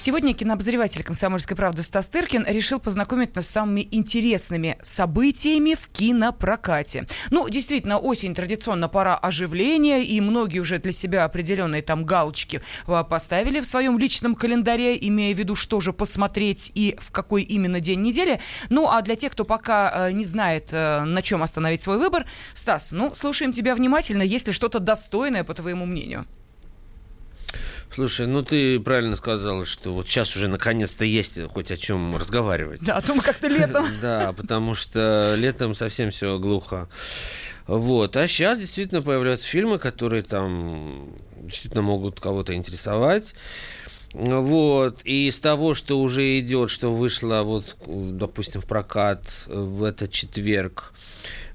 Сегодня кинообозреватель «Комсомольской правды» Стас Тыркин решил познакомить нас с самыми интересными событиями в кинопрокате. Ну, действительно, осень традиционно пора оживления, и многие уже для себя определенные там галочки а, поставили в своем личном календаре, имея в виду, что же посмотреть и в какой именно день недели. Ну, а для тех, кто пока э, не знает, э, на чем остановить свой выбор, Стас, ну, слушаем тебя внимательно, если что-то достойное, по твоему мнению. Слушай, ну ты правильно сказала, что вот сейчас уже наконец-то есть хоть о чем разговаривать. Да, а то мы как-то летом. Да, потому что летом совсем все глухо. Вот. А сейчас действительно появляются фильмы, которые там действительно могут кого-то интересовать. Вот. И из того, что уже идет, что вышло, вот, допустим, в прокат в этот четверг,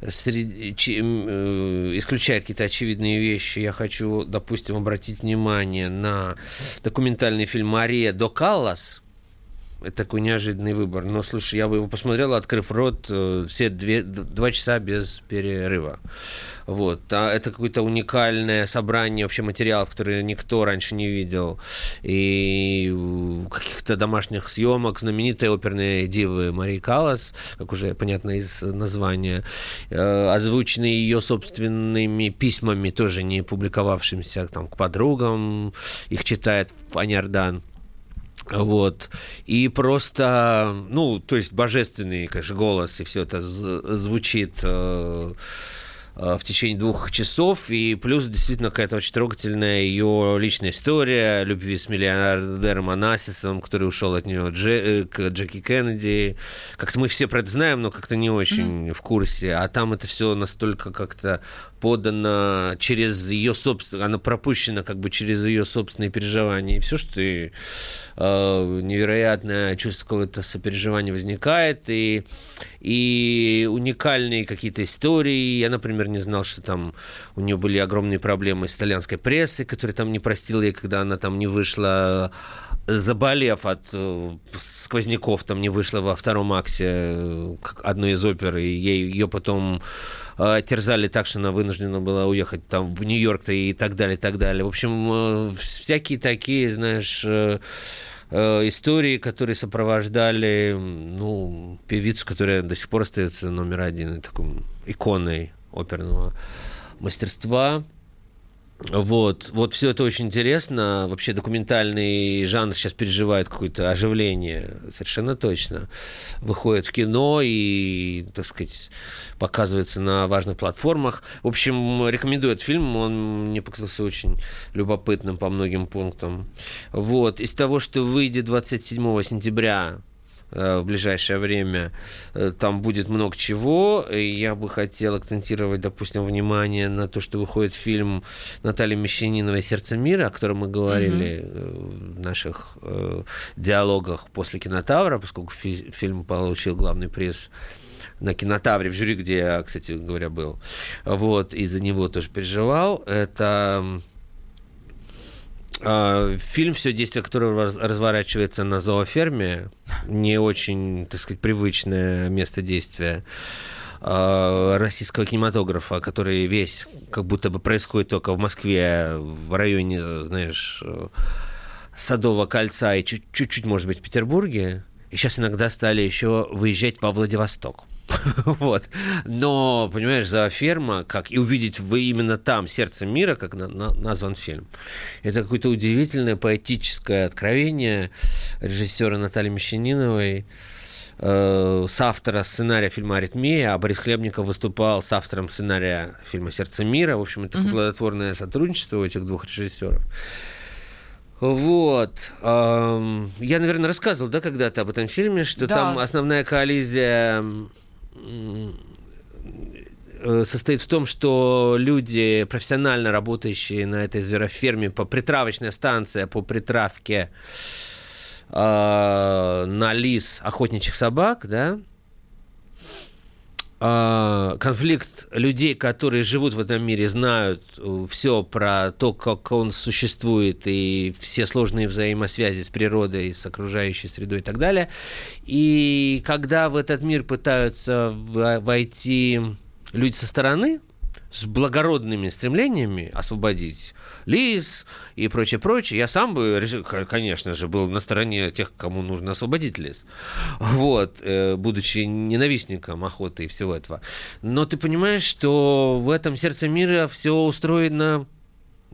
среди, э, исключая какие-то очевидные вещи, я хочу, допустим, обратить внимание на документальный фильм «Мария до Каллас», это такой неожиданный выбор. Но, слушай, я бы его посмотрел, открыв рот, э, все две, два часа без перерыва. Вот. А это какое-то уникальное собрание вообще материалов, которые никто раньше не видел. И каких-то домашних съемок знаменитой оперной дивы Марии Калас, как уже понятно из названия, э, озвученные ее собственными письмами, тоже не публиковавшимся там, к подругам. Их читает Аня Ардан. Вот. И просто, ну, то есть божественный, конечно, голос, и все это звучит Э, в течение двух часов, и плюс действительно какая-то очень трогательная ее личная история любви с миллиардером Анасисом, который ушел от нее Дже, э, к Джеки Кеннеди. Как-то мы все про это знаем, но как-то не очень mm-hmm. в курсе. А там это все настолько как-то подано через ее собственное, она пропущена как бы через ее собственные переживания. И все, что ты э, невероятное чувство какого-то сопереживания возникает, и, и уникальные какие-то истории. Я, например, не знал, что там у нее были огромные проблемы с итальянской прессой, которая там не простила ей, когда она там не вышла заболев от э, сквозняков, там не вышла во втором акте э, одной из опер, и ей, ее потом терзали так, что она вынуждена была уехать там в Нью-Йорк и так далее, и так далее. В общем, всякие такие, знаешь, истории, которые сопровождали ну, певицу, которая до сих пор остается номер один, такой иконой оперного мастерства. Вот, вот все это очень интересно. Вообще документальный жанр сейчас переживает какое-то оживление, совершенно точно. Выходит в кино и, так сказать, показывается на важных платформах. В общем, рекомендую этот фильм, он мне показался очень любопытным по многим пунктам. Вот, из того, что выйдет 27 сентября в ближайшее время. Э, там будет много чего. Я бы хотел акцентировать, допустим, внимание на то, что выходит фильм Натальи Мещаниновой «Сердце мира», о котором мы говорили mm-hmm. в наших э, диалогах после «Кинотавра», поскольку фи- фильм получил главный приз на кинотавре в жюри, где я, кстати говоря, был. Вот, и за него тоже переживал. Это фильм, все действие которого разворачивается на зооферме, не очень, так сказать, привычное место действия а, российского кинематографа, который весь как будто бы происходит только в Москве, в районе, знаешь, Садового кольца и чуть-чуть, может быть, в Петербурге. И сейчас иногда стали еще выезжать во Владивосток. вот. Но, понимаешь, за ферма, как и увидеть вы именно там сердце мира, как на, на, назван фильм, это какое-то удивительное поэтическое откровение режиссера Натальи Мещаниновой, э, с автора сценария фильма «Аритмия», а Борис Хлебников выступал с автором сценария фильма «Сердце мира». В общем, это mm-hmm. плодотворное сотрудничество у этих двух режиссеров. Вот. Я, наверное, рассказывал, да, когда-то об этом фильме, что да. там основная коллизия состоит в том, что люди, профессионально работающие на этой звероферме, по притравочной станции, по притравке э, на лис охотничьих собак, да, а, конфликт людей, которые живут в этом мире, знают э, все про то, как он существует, и все сложные взаимосвязи с природой, с окружающей средой и так далее. И когда в этот мир пытаются войти люди со стороны, с благородными стремлениями освободить лис и прочее, прочее, я сам бы, конечно же, был на стороне тех, кому нужно освободить лис. Вот, э, будучи ненавистником охоты и всего этого. Но ты понимаешь, что в этом сердце мира все устроено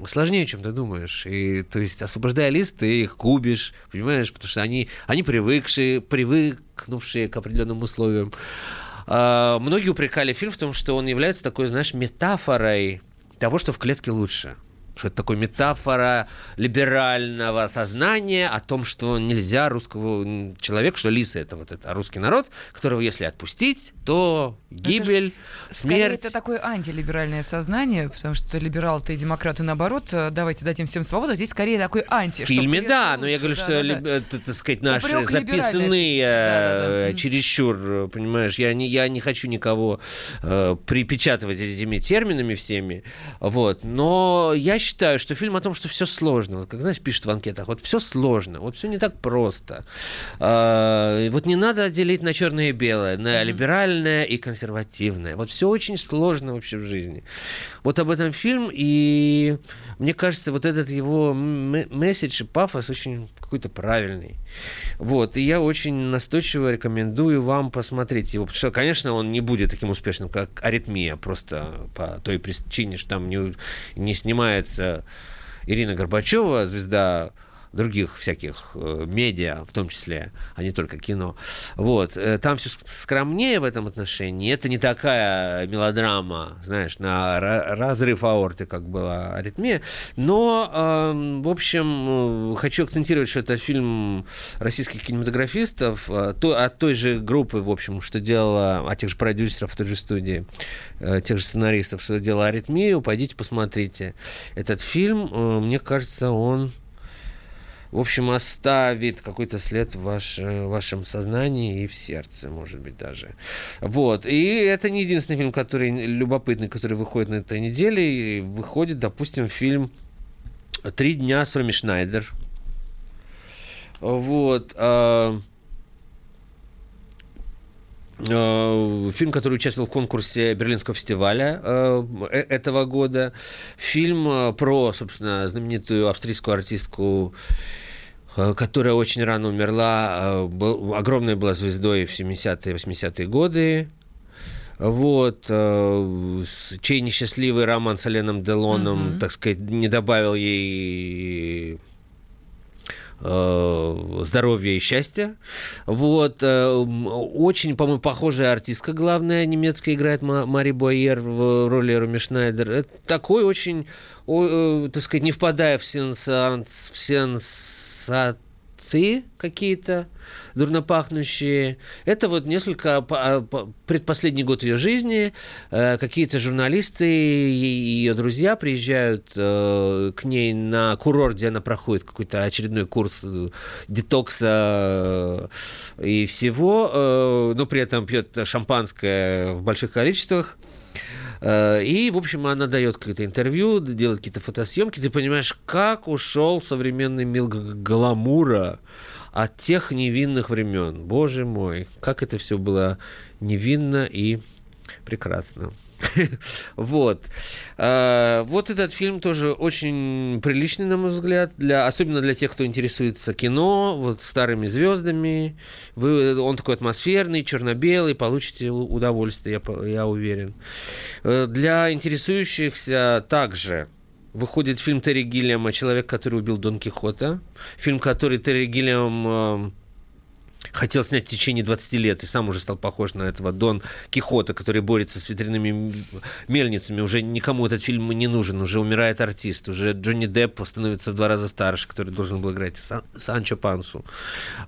сложнее, чем ты думаешь. И, то есть, освобождая лист, ты их губишь, понимаешь, потому что они, они привыкшие, привыкнувшие к определенным условиям. А, многие упрекали фильм в том, что он является такой, знаешь, метафорой того, что в клетке лучше. Что это такой метафора либерального сознания о том, что нельзя русского человека, что лисы это вот это русский народ, которого если отпустить, то гибель, это смерть. Скорее, это такое антилиберальное сознание, потому что либералы-то и демократы наоборот, э, давайте дадим всем свободу, здесь скорее такой анти. В фильме, да, лучше, но я говорю, да, что, да, да. Э, так сказать, наши Упрек записанные да, да, да. чересчур, понимаешь, я не, я не хочу никого э, припечатывать этими терминами всеми, вот, но я считаю, что фильм о том, что все сложно, вот, как, знаешь, пишут в анкетах, вот все сложно, вот все не так просто. Э, вот не надо делить на черное и белое, на mm-hmm. либеральное и консервативное. Вот все очень сложно вообще в жизни. Вот об этом фильм, и мне кажется, вот этот его месседж и пафос очень какой-то правильный. Вот, и я очень настойчиво рекомендую вам посмотреть его, потому что, конечно, он не будет таким успешным, как «Аритмия», просто по той причине, что там не, не снимается Ирина Горбачева, звезда других всяких э, медиа, в том числе, а не только кино. Вот. Э, там все скромнее в этом отношении. Это не такая мелодрама, знаешь, на разрыв аорты, как была аритмия. Но, э, в общем, хочу акцентировать, что это фильм российских кинематографистов, то, от той же группы, в общем, что делала, от тех же продюсеров в той же студии, тех же сценаристов, что делала аритмию. Пойдите посмотрите этот фильм. Мне кажется, он в общем, оставит какой-то след в, ваш, в вашем сознании и в сердце, может быть, даже. Вот. И это не единственный фильм, который любопытный, который выходит на этой неделе. И выходит, допустим, фильм «Три дня с Роми Шнайдер». Вот. Э, фильм, который участвовал в конкурсе Берлинского фестиваля э, э, этого года. Фильм про, собственно, знаменитую австрийскую артистку которая очень рано умерла, огромной была звездой в 70-е, 80-е годы. Вот, чей несчастливый роман с Оленом Делоном, угу. так сказать, не добавил ей здоровья и счастья. Вот. Э, очень, по-моему, похожая артистка главная немецкая играет Мари Бойер в роли Руми Шнайдер. Это такой очень, э, так сказать, не впадая в сенсац, в сенсат отцы какие-то дурнопахнущие. Это вот несколько а, предпоследний год ее жизни. Э, какие-то журналисты и ее друзья приезжают э, к ней на курорт, где она проходит какой-то очередной курс э, детокса и всего, но при этом пьет шампанское в больших количествах. И, в общем, она дает какое-то интервью, делает какие-то фотосъемки. Ты понимаешь, как ушел современный мир гламура от тех невинных времен. Боже мой, как это все было невинно и прекрасно. вот. А, вот этот фильм тоже очень приличный, на мой взгляд, для, особенно для тех, кто интересуется кино, вот старыми звездами. Вы, он такой атмосферный, черно-белый, получите удовольствие, я, я уверен. Э, для интересующихся также выходит фильм Терри Гиллиама «Человек, который убил Дон Кихота». Фильм, который Терри Гиллиам хотел снять в течение 20 лет и сам уже стал похож на этого Дон Кихота, который борется с ветряными мельницами. Уже никому этот фильм не нужен, уже умирает артист, уже Джонни Депп становится в два раза старше, который должен был играть Сан Санчо Пансу.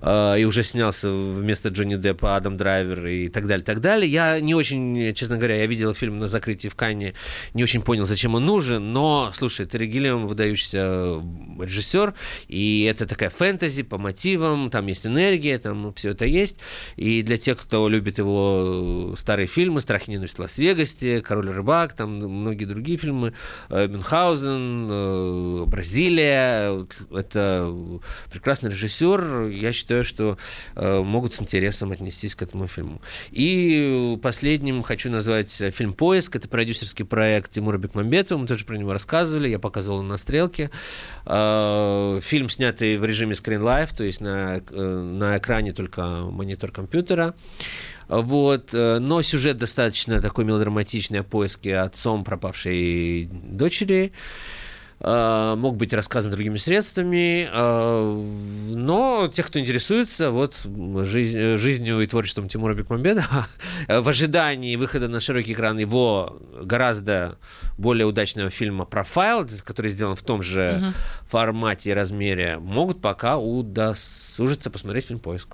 А, и уже снялся вместо Джонни Деппа Адам Драйвер и так далее, так далее. Я не очень, честно говоря, я видел фильм на закрытии в Канне, не очень понял, зачем он нужен, но, слушай, Терри Гиллиам выдающийся режиссер, и это такая фэнтези по мотивам, там есть энергия, там там все это есть. И для тех, кто любит его старые фильмы «Страх и ненависть в Лас-Вегасе», «Король рыбак», там многие другие фильмы, Мюнхгаузен, Бразилия. Это прекрасный режиссер. Я считаю, что могут с интересом отнестись к этому фильму. И последним хочу назвать фильм «Поиск». Это продюсерский проект Тимура Бекмамбетова. Мы тоже про него рассказывали. Я показывал на стрелке. Фильм, снятый в режиме Life, то есть на, на экране только монитор компьютера. Вот. Но сюжет достаточно такой мелодраматичный о поиске отцом пропавшей дочери. Э, мог быть рассказан другими средствами, э, но тех, кто интересуется вот жизнь, жизнью и творчеством Тимура Бекмамбетова, в ожидании выхода на широкий экран его гораздо более удачного фильма «Профайл», который сделан в том же угу. формате и размере, могут пока удосужиться посмотреть фильм «Поиск».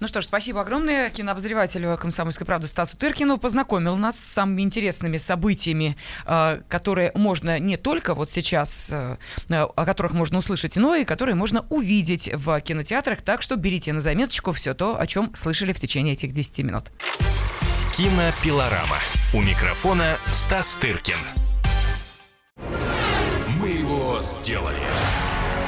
Ну что ж, спасибо огромное кинообозревателю «Комсомольской правды» Стасу Тыркину. Познакомил нас с самыми интересными событиями, э, которые можно не только вот сейчас, э, о которых можно услышать, но и которые можно увидеть в кинотеатрах. Так что берите на заметочку все то, о чем слышали в течение этих 10 минут. Кинопилорама. У микрофона Стас Тыркин. Мы его сделали.